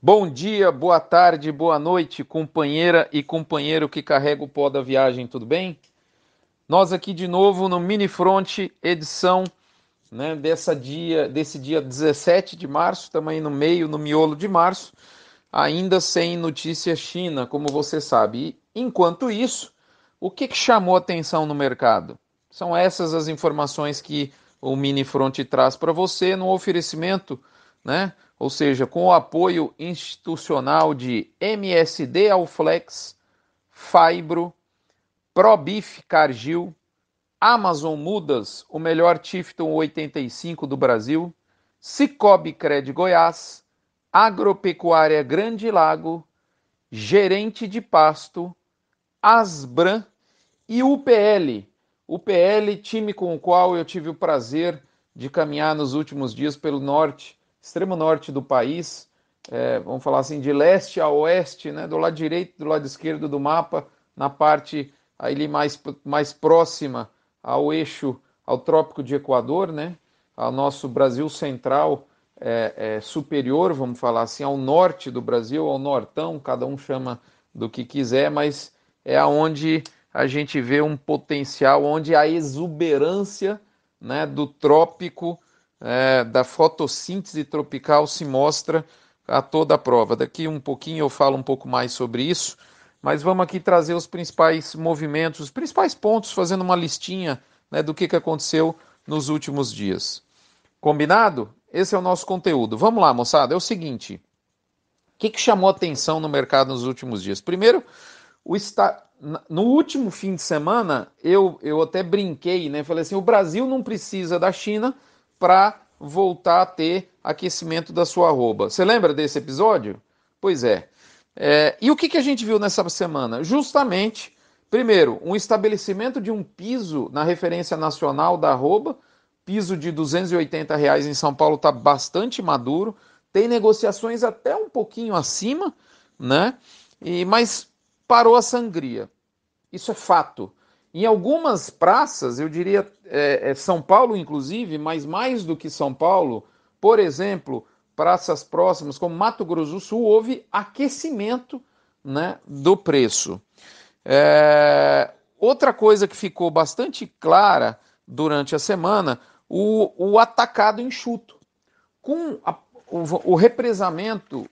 Bom dia, boa tarde, boa noite, companheira e companheiro que carrega o pó da viagem, tudo bem? Nós aqui de novo no Mini Front, edição né, dessa dia, desse dia 17 de março, aí no meio, no miolo de março, ainda sem notícia China, como você sabe. E, enquanto isso, o que, que chamou atenção no mercado? São essas as informações que o Mini Front traz para você no oferecimento, né? Ou seja, com o apoio institucional de MSD Alflex, Fibro, ProBif Cargill, Amazon Mudas, o melhor Tifton 85 do Brasil, Cicobi Cred Goiás, Agropecuária Grande Lago, Gerente de Pasto, Asbran e UPL. UPL, time com o qual eu tive o prazer de caminhar nos últimos dias pelo norte extremo norte do país, é, vamos falar assim, de leste a oeste, né, do lado direito do lado esquerdo do mapa, na parte ali mais, mais próxima ao eixo, ao Trópico de Equador, né, ao nosso Brasil central é, é, superior, vamos falar assim, ao norte do Brasil, ao nortão, cada um chama do que quiser, mas é aonde a gente vê um potencial, onde a exuberância né, do trópico é, da fotossíntese tropical se mostra a toda a prova. Daqui um pouquinho eu falo um pouco mais sobre isso, mas vamos aqui trazer os principais movimentos, os principais pontos, fazendo uma listinha né, do que, que aconteceu nos últimos dias. Combinado? Esse é o nosso conteúdo. Vamos lá, moçada. É o seguinte: o que, que chamou atenção no mercado nos últimos dias? Primeiro, o no último fim de semana, eu, eu até brinquei, né? Falei assim: o Brasil não precisa da China para voltar a ter aquecimento da sua arroba. Você lembra desse episódio? Pois é. é e o que, que a gente viu nessa semana? Justamente, primeiro, um estabelecimento de um piso na referência nacional da arroba, piso de 280 reais em São Paulo está bastante maduro, tem negociações até um pouquinho acima, né? E, mas parou a sangria. Isso é fato. Em algumas praças, eu diria é, é São Paulo, inclusive, mas mais do que São Paulo, por exemplo, praças próximas como Mato Grosso do Sul, houve aquecimento né, do preço. É, outra coisa que ficou bastante clara durante a semana, o, o atacado enxuto. Com a, o, o represamento,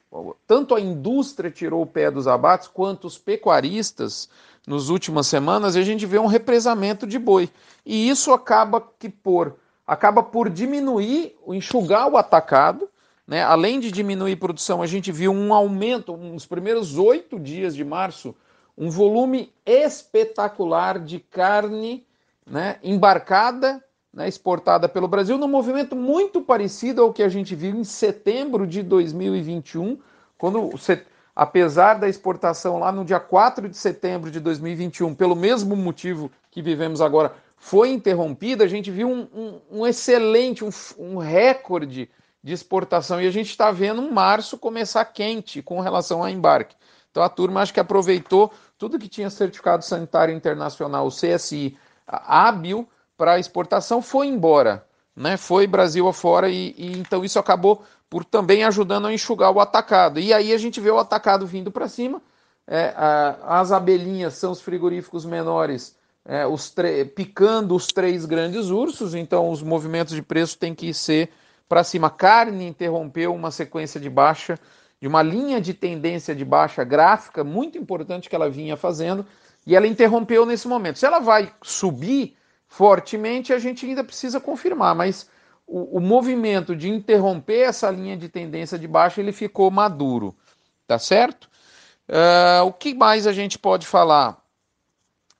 tanto a indústria tirou o pé dos abates, quanto os pecuaristas nos últimas semanas, a gente vê um represamento de boi. E isso acaba que por acaba por diminuir, enxugar o atacado, né? Além de diminuir a produção, a gente viu um aumento nos primeiros oito dias de março, um volume espetacular de carne né, embarcada, né, exportada pelo Brasil, num movimento muito parecido ao que a gente viu em setembro de 2021, quando apesar da exportação lá no dia 4 de setembro de 2021, pelo mesmo motivo que vivemos agora, foi interrompida, a gente viu um, um, um excelente, um, um, recorde de exportação e a gente está vendo um março começar quente com relação ao embarque. Então a turma acho que aproveitou tudo que tinha certificado sanitário internacional, o CSI, hábil para exportação, foi embora, né? Foi Brasil afora e, e então isso acabou por também ajudando a enxugar o atacado. E aí a gente vê o atacado vindo para cima. É, a, as abelhinhas são os frigoríficos menores é, os picando os três grandes ursos, então os movimentos de preço têm que ser para cima. Carne interrompeu uma sequência de baixa, de uma linha de tendência de baixa gráfica muito importante que ela vinha fazendo, e ela interrompeu nesse momento. Se ela vai subir fortemente, a gente ainda precisa confirmar, mas o, o, movimento de interromper essa linha de tendência de baixa ele ficou maduro, tá certo? Uh, o que mais a gente pode falar?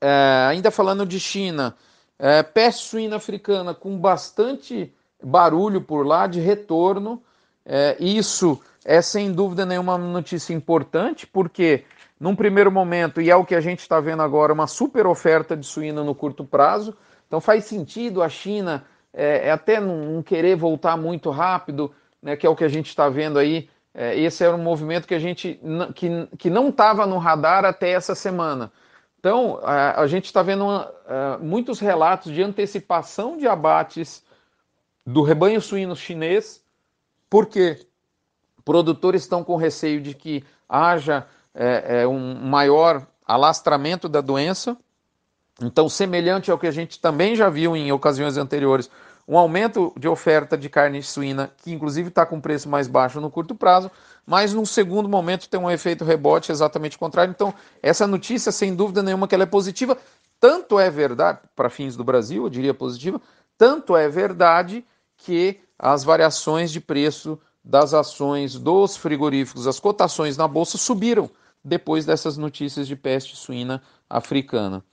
Uh, ainda falando de China, uh, peste suína africana com bastante barulho por lá de retorno. Uh, isso é sem dúvida nenhuma notícia importante, porque num primeiro momento, e é o que a gente está vendo agora, uma super oferta de suína no curto prazo. Então faz sentido a China é, é até não, querer voltar muito rápido, né, que é o que a gente está vendo aí. É, esse era um movimento que a gente que, que não estava no radar até essa semana. Então, a, a gente está vendo uma, a, muitos relatos de antecipação de abates do rebanho suíno chinês. Por quê? Produtores estão com receio de que haja é, é, um maior alastramento da doença. Então, semelhante ao que a gente também já viu em ocasiões anteriores, um aumento de oferta de carne suína, que inclusive está com preço mais baixo no curto prazo, mas num segundo momento tem um efeito rebote exatamente contrário. Então, essa notícia, sem dúvida nenhuma, que ela é positiva, tanto é verdade, para fins do Brasil, eu diria positiva, tanto é verdade que as variações de preço das ações dos frigoríficos, as cotações na bolsa subiram depois dessas notícias de peste suína africana.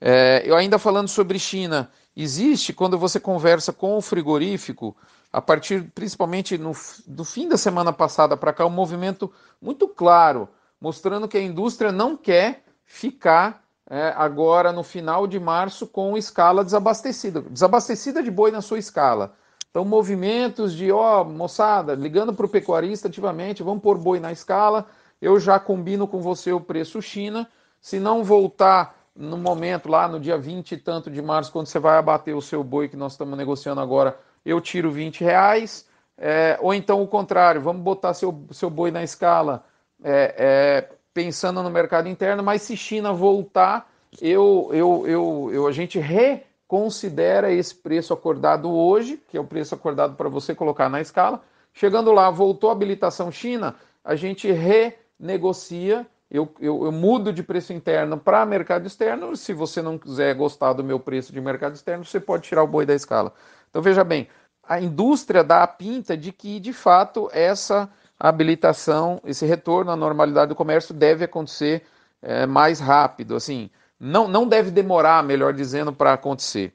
É, eu ainda falando sobre China, existe quando você conversa com o frigorífico, a partir principalmente no, do fim da semana passada para cá, um movimento muito claro, mostrando que a indústria não quer ficar é, agora no final de março com escala desabastecida, desabastecida de boi na sua escala. Então, movimentos de, ó, moçada, ligando para o pecuarista ativamente, vamos pôr boi na escala, eu já combino com você o preço China. Se não voltar no momento, lá no dia 20 e tanto de março, quando você vai abater o seu boi que nós estamos negociando agora, eu tiro 20 reais. É, ou então o contrário, vamos botar seu, seu boi na escala é, é, pensando no mercado interno, mas se China voltar, eu, eu, eu, eu, a gente reconsidera esse preço acordado hoje, que é o preço acordado para você colocar na escala. Chegando lá, voltou a habilitação China, a gente re negocia, eu, eu, eu mudo de preço interno para mercado externo. Se você não quiser gostar do meu preço de mercado externo, você pode tirar o boi da escala. Então veja bem, a indústria dá a pinta de que de fato essa habilitação, esse retorno à normalidade do comércio deve acontecer é, mais rápido, assim, não, não deve demorar, melhor dizendo, para acontecer.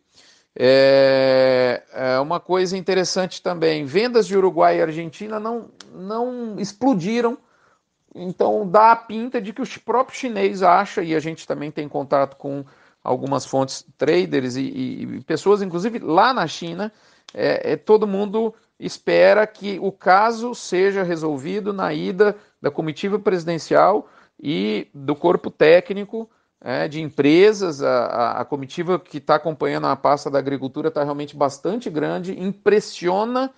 É, é, uma coisa interessante também, vendas de Uruguai e Argentina não, não explodiram então dá a pinta de que o próprio chinês acha, e a gente também tem contato com algumas fontes traders e, e, e pessoas, inclusive lá na China, é, é, todo mundo espera que o caso seja resolvido na ida da comitiva presidencial e do corpo técnico é, de empresas. A, a, a comitiva que está acompanhando a pasta da agricultura está realmente bastante grande, impressiona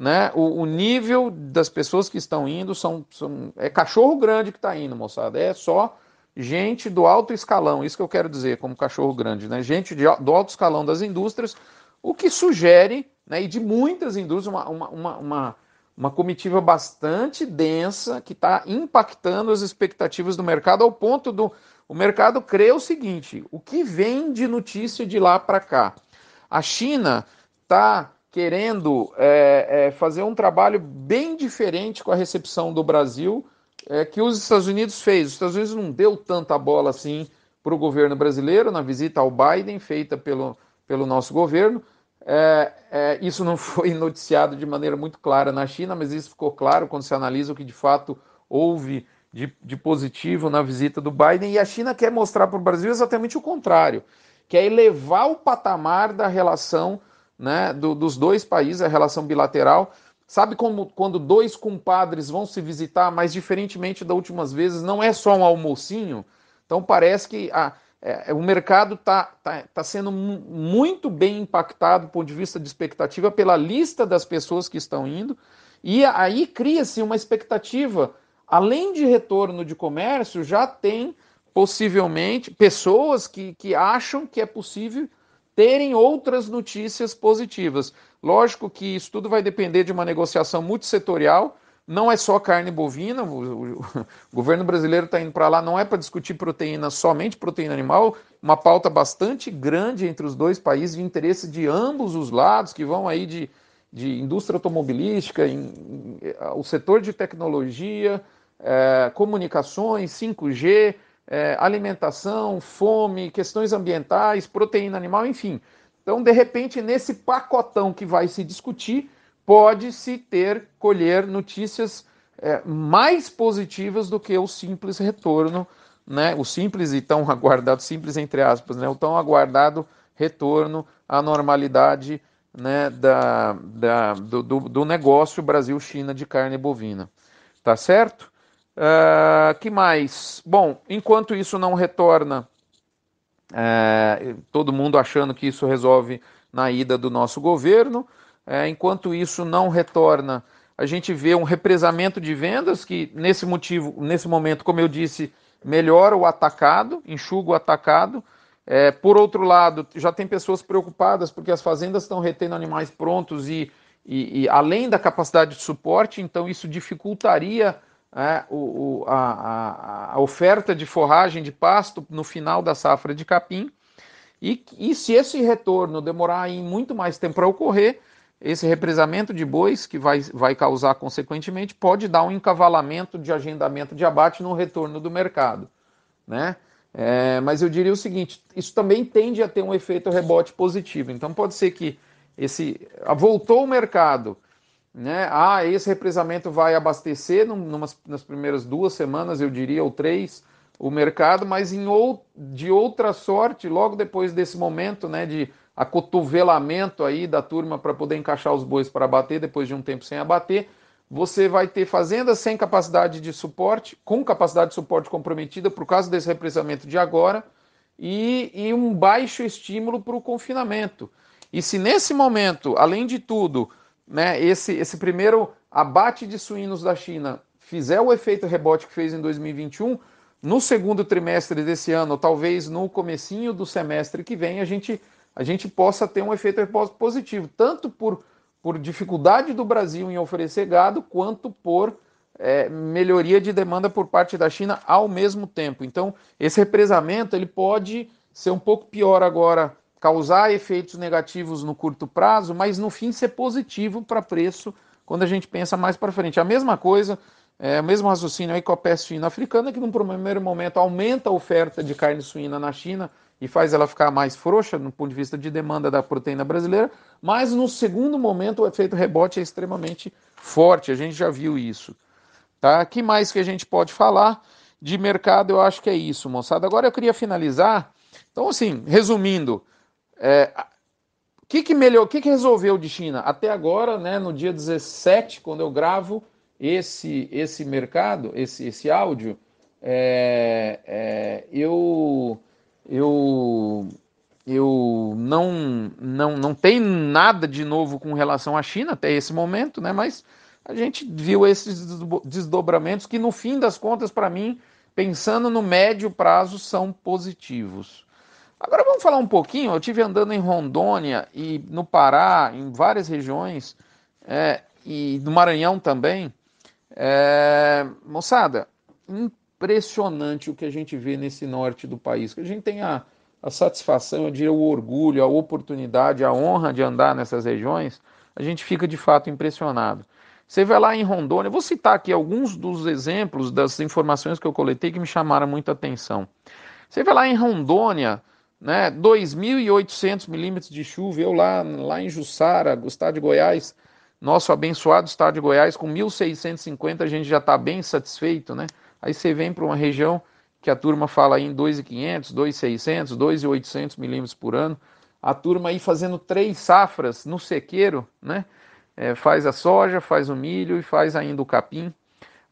né? O, o, nível das pessoas que estão indo são, são é cachorro grande que está indo, moçada. É só gente do alto escalão, isso que eu quero dizer, como cachorro grande, né? Gente de, do alto escalão das indústrias, o que sugere, né, e de muitas indústrias, uma, uma, uma, uma, uma comitiva bastante densa que está impactando as expectativas do mercado ao ponto do o mercado crer o seguinte: o que vem de notícia de lá para cá? A China está querendo é, é, fazer um trabalho bem diferente com a recepção do Brasil é, que os Estados Unidos fez. Os Estados Unidos não deu tanta bola assim para o governo brasileiro na visita ao Biden feita pelo, pelo nosso governo. É, é, isso não foi noticiado de maneira muito clara na China, mas isso ficou claro quando se analisa o que de fato houve de, de positivo na visita do Biden. E a China quer mostrar para o Brasil exatamente o contrário, que é elevar o patamar da relação né, do, dos dois países, a relação bilateral. Sabe como quando dois compadres vão se visitar, mas diferentemente das últimas vezes, não é só um almocinho? Então parece que a, é, o mercado está tá, tá sendo muito bem impactado do ponto de vista de expectativa pela lista das pessoas que estão indo, e aí cria-se uma expectativa, além de retorno de comércio, já tem possivelmente pessoas que, que acham que é possível terem outras notícias positivas. Lógico que isso tudo vai depender de uma negociação multissetorial, não é só carne bovina, o, governo brasileiro está indo para lá, não é para discutir proteína, somente proteína animal, uma pauta bastante grande entre os dois países, de interesse de ambos os lados, que vão aí de, de indústria automobilística, em, em, o setor de tecnologia, é, comunicações, 5G, é, alimentação, fome, questões ambientais, proteína animal, enfim. Então, de repente, nesse pacotão que vai se discutir, pode-se ter, colher notícias é, mais positivas do que o simples retorno, né? o simples e tão aguardado, simples entre aspas, né? o tão aguardado retorno à normalidade né, da, da, do, do negócio Brasil-China de carne bovina. Tá certo? Uh, que mais? Bom, enquanto isso não retorna, uh, todo mundo achando que isso resolve na ida do nosso governo, uh, enquanto isso não retorna, a gente vê um represamento de vendas que nesse motivo, nesse momento, como eu disse, melhora o atacado, enxuga o atacado. É, por outro lado, já tem pessoas preocupadas porque as fazendas estão retendo animais prontos e, e, e além da capacidade de suporte, então isso dificultaria é, o, o, a, a, oferta de forragem de pasto no final da safra de capim. E, e se esse retorno demorar aí muito mais tempo para ocorrer, esse represamento de bois, que vai, vai causar consequentemente, pode dar um encavalamento de agendamento de abate no retorno do mercado. Né? É, mas eu diria o seguinte: isso também tende a ter um efeito rebote positivo. Então pode ser que esse voltou o mercado, né? Ah, esse represamento vai abastecer numas, nas primeiras duas semanas, eu diria, ou três, o mercado, mas em ou, de outra sorte, logo depois desse momento, né, de acotovelamento aí da turma para poder encaixar os bois para abater depois de um tempo sem abater, você vai ter fazendas sem capacidade de suporte, com capacidade de suporte comprometida por causa desse represamento de agora, e, e um baixo estímulo para o confinamento. E se nesse momento, além de tudo, né, esse, esse primeiro abate de suínos da China fizer o efeito rebote que fez em 2021, no segundo trimestre desse ano, talvez no comecinho do semestre que vem, a gente a gente possa ter um efeito positivo, tanto por, por dificuldade do Brasil em oferecer gado, quanto por é, melhoria de demanda por parte da China ao mesmo tempo. Então, esse represamento ele pode ser um pouco pior agora, causar efeitos negativos no curto prazo, mas no fim ser positivo para preço quando a gente pensa mais para frente. A mesma coisa, é, o mesmo raciocínio aí com a peste suína africana, que num primeiro momento aumenta a oferta de carne suína na China, e faz ela ficar mais frouxa no ponto de vista de demanda da proteína brasileira, mas no segundo momento o efeito rebote é extremamente forte, a gente já viu isso. Tá? que mais que a gente pode falar de mercado? Eu acho que é isso, moçada. Agora eu queria finalizar. Então, assim, resumindo, é, o que, que melhor, que, que resolveu de China? Até agora, né, no dia 17, quando eu gravo esse, esse mercado, esse, esse áudio, é, é, eu eu eu não, não, não tem nada de novo com relação à China até esse momento, né? Mas a gente viu esses desdobramentos que, no fim das contas, para mim, pensando no médio prazo, são positivos. Agora vamos falar um pouquinho. Eu tive andando em Rondônia e no Pará, em várias regiões, é, e no Maranhão também. É, moçada, impressionante o que a gente vê nesse norte do país, que a gente tem a, a satisfação, eu diria o orgulho, a oportunidade, a honra de andar nessas regiões, a gente fica de fato impressionado. Você vai lá em Rondônia, vou citar aqui alguns dos exemplos das informações que eu coletei que me chamaram muita atenção. Você vai lá em Rondônia, né, 2.800 milímetros de chuva, eu lá, lá em Jussara, estado de Goiás, nosso abençoado estado de Goiás, com 1.650 a gente já está bem satisfeito, né? Aí você vem para uma região que a turma fala aí em 2.500, 2.600, 2.800 milímetros por ano. A turma aí fazendo três safras no sequeiro, né? É, faz a soja, faz o milho e faz ainda o capim.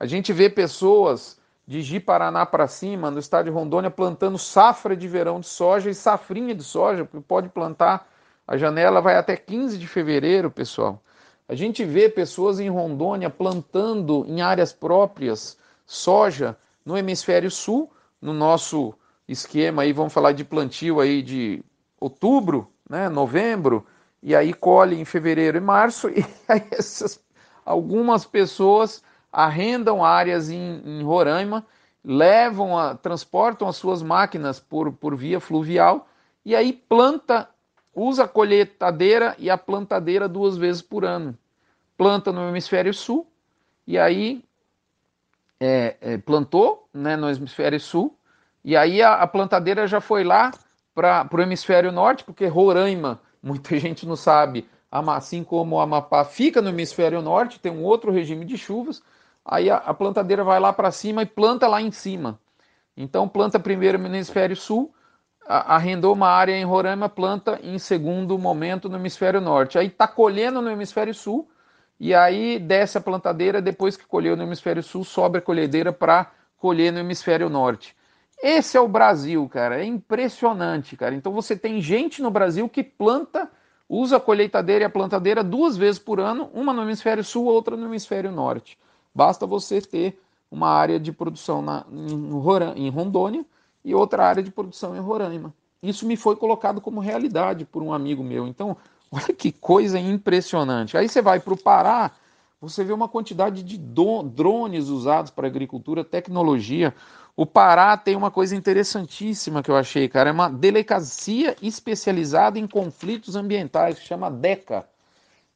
A gente vê pessoas de Ji-Paraná para cima, no estado de Rondônia, plantando safra de verão de soja e safrinha de soja, porque pode plantar. A janela vai até 15 de fevereiro, pessoal. A gente vê pessoas em Rondônia plantando em áreas próprias soja no hemisfério sul, no nosso esquema aí, vamos falar de plantio aí de outubro, né, novembro, e aí colhe em fevereiro e março, e aí essas, algumas pessoas arrendam áreas em, em Roraima, levam, a, transportam as suas máquinas por, por via fluvial, e aí planta, usa a colheitadeira e a plantadeira duas vezes por ano. Planta no hemisfério sul, e aí é, é, plantou né, no hemisfério sul, e aí a, a plantadeira já foi lá para o hemisfério norte, porque Roraima, muita gente não sabe, assim como o Amapá fica no hemisfério norte, tem um outro regime de chuvas, aí a, a plantadeira vai lá para cima e planta lá em cima. Então planta primeiro no hemisfério sul, arrendou uma área em Roraima, planta em segundo momento no hemisfério norte. Aí está colhendo no hemisfério sul, e aí desce a plantadeira, depois que colheu no hemisfério sul, sobe a colhedeira para colher no hemisfério norte. Esse é o Brasil, cara. É impressionante, cara. Então você tem gente no Brasil que planta usa a colheitadeira e a plantadeira duas vezes por ano, uma no hemisfério sul, outra no hemisfério norte. Basta você ter uma área de produção na, em, em Rondônia e outra área de produção em Roraima. Isso me foi colocado como realidade por um amigo meu. Então, olha que coisa impressionante. Aí você vai para o Pará, você vê uma quantidade de drones usados para agricultura, tecnologia. O Pará tem uma coisa interessantíssima que eu achei, cara. É uma delegacia especializada em conflitos ambientais, que chama DECA.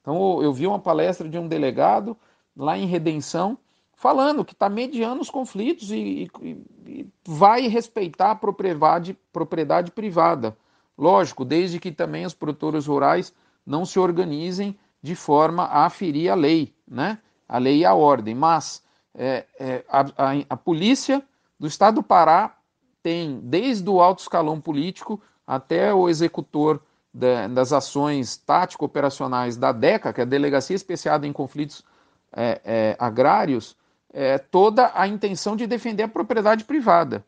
Então, eu vi uma palestra de um delegado lá em Redenção, falando que está mediando os conflitos e, e, e, vai respeitar a propriedade, propriedade privada. Lógico, desde que também os produtores rurais não se organizem de forma a ferir a lei, né? a lei e a ordem. Mas é, é, a, a, a polícia do estado do Pará tem, desde o alto escalão político até o executor das ações tático-operacionais da DECA, que é a Delegacia Especial em Conflitos é, é, Agrários, é, toda a intenção de defender a propriedade privada.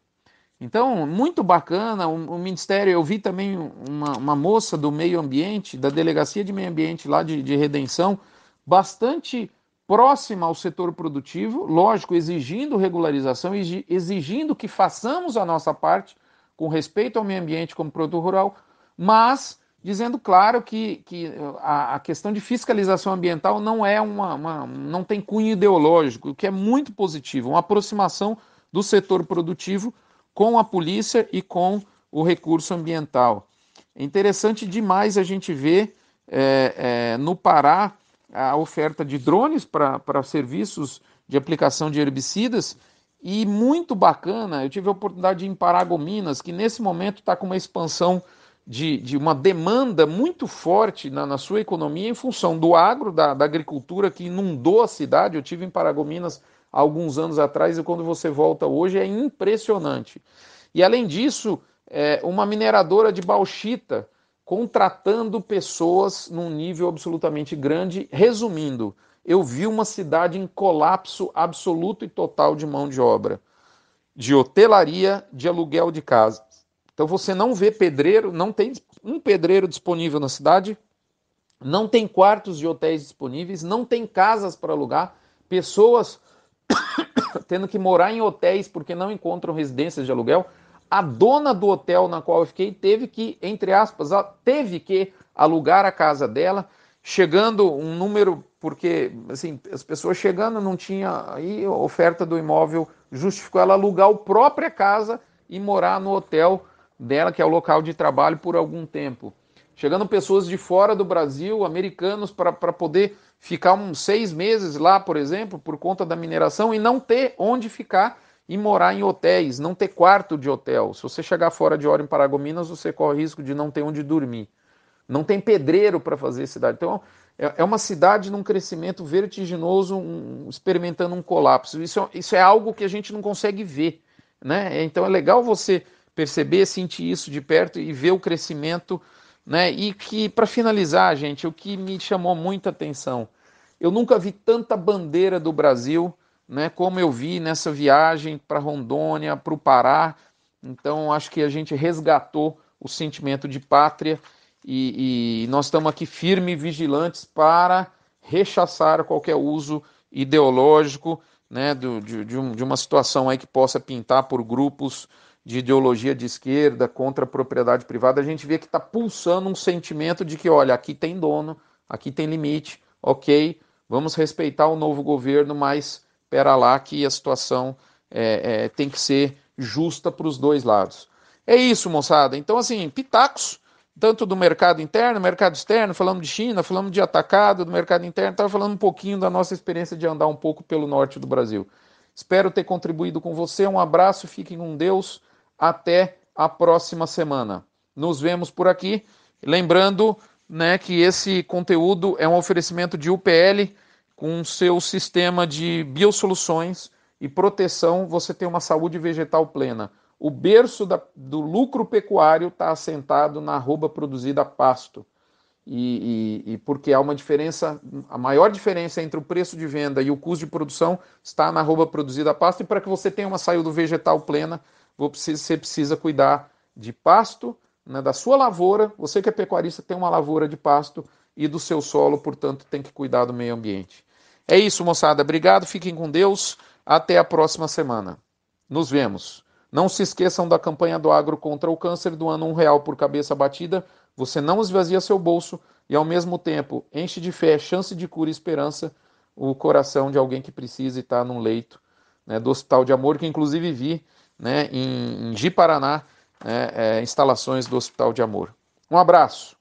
Então, muito bacana, o, o Ministério, eu vi também uma, uma, moça do meio ambiente, da Delegacia de Meio Ambiente lá de, de Redenção, bastante próxima ao setor produtivo, lógico, exigindo regularização, exigindo que façamos a nossa parte com respeito ao meio ambiente como produtor rural, mas dizendo claro que, que a, a, questão de fiscalização ambiental não é uma, uma, não tem cunho ideológico, o que é muito positivo, uma aproximação do setor produtivo com a polícia e com o recurso ambiental. É interessante demais a gente ver é, é, no Pará a oferta de drones para serviços de aplicação de herbicidas e muito bacana, eu tive a oportunidade de ir em Paragominas, que nesse momento está com uma expansão de, de, uma demanda muito forte na, na, sua economia em função do agro, da, da, agricultura que inundou a cidade. Eu tive em Paragominas há alguns anos atrás e quando você volta hoje é impressionante. E além disso, é, uma mineradora de bauxita contratando pessoas num nível absolutamente grande. Resumindo, eu vi uma cidade em colapso absoluto e total de mão de obra, de hotelaria, de aluguel de casas. Então você não vê pedreiro, não tem um pedreiro disponível na cidade, não tem quartos de hotéis disponíveis, não tem casas para alugar, pessoas tendo que morar em hotéis porque não encontram residências de aluguel. A dona do hotel na qual eu fiquei teve que, entre aspas, teve que alugar a casa dela, chegando um número, porque assim, as pessoas chegando não tinha aí oferta do imóvel justificou ela alugar a própria casa e morar no hotel dela, que é o local de trabalho, por algum tempo. Chegando pessoas de fora do Brasil, americanos, para poder ficar uns seis meses lá, por exemplo, por conta da mineração e não ter onde ficar e morar em hotéis, não ter quarto de hotel. Se você chegar fora de hora em Paragominas, você corre risco de não ter onde dormir. Não tem pedreiro para fazer cidade. Então, é, é uma cidade num crescimento vertiginoso, um, experimentando um colapso. Isso, isso é algo que a gente não consegue ver. Né? Então, é legal você perceber, sentir isso de perto e ver o crescimento. Né? E que, para finalizar, gente, o que me chamou muita atenção, eu nunca vi tanta bandeira do Brasil né, como eu vi nessa viagem para Rondônia, para o Pará. Então, acho que a gente resgatou o sentimento de pátria e, e nós estamos aqui firmes e vigilantes para rechaçar qualquer uso ideológico né, do, de, de, um, de uma situação aí que possa pintar por grupos de ideologia de esquerda contra a propriedade privada. A gente vê que está pulsando um sentimento de que, olha, aqui tem dono, aqui tem limite, ok, vamos respeitar o novo governo, mas espera lá que a situação é, é, tem que ser justa para os dois lados. É isso, moçada. Então, assim, pitacos, tanto do mercado interno, mercado externo, falamos de China, falamos de atacado, do mercado interno, estava falando um pouquinho da nossa experiência de andar um pouco pelo norte do Brasil. Espero ter contribuído com você. Um abraço, fiquem com Deus. Até a próxima semana. Nos vemos por aqui. Lembrando né, que esse conteúdo é um oferecimento de UPL com seu sistema de biosoluções e proteção, você tem uma saúde vegetal plena. O berço da, do lucro pecuário está assentado na arroba produzida pasto. E, e, e, porque há uma diferença, a maior diferença entre o preço de venda e o custo de produção está na arroba produzida pasto. E para que você tenha uma saúde vegetal plena, você precisa cuidar de pasto, né, da sua lavoura, você que é pecuarista tem uma lavoura de pasto e do seu solo, portanto tem que cuidar do meio ambiente. É isso, moçada. Obrigado, fiquem com Deus. Até a próxima semana. Nos vemos. Não se esqueçam da campanha do Agro contra o câncer do ano um real por cabeça batida. Você não esvazia seu bolso e ao mesmo tempo enche de fé, chance de cura e esperança o coração de alguém que precisa estar num leito né, do Hospital de Amor, que inclusive vi né, em, em Ji Paraná, né, é, instalações do Hospital de Amor. Um abraço.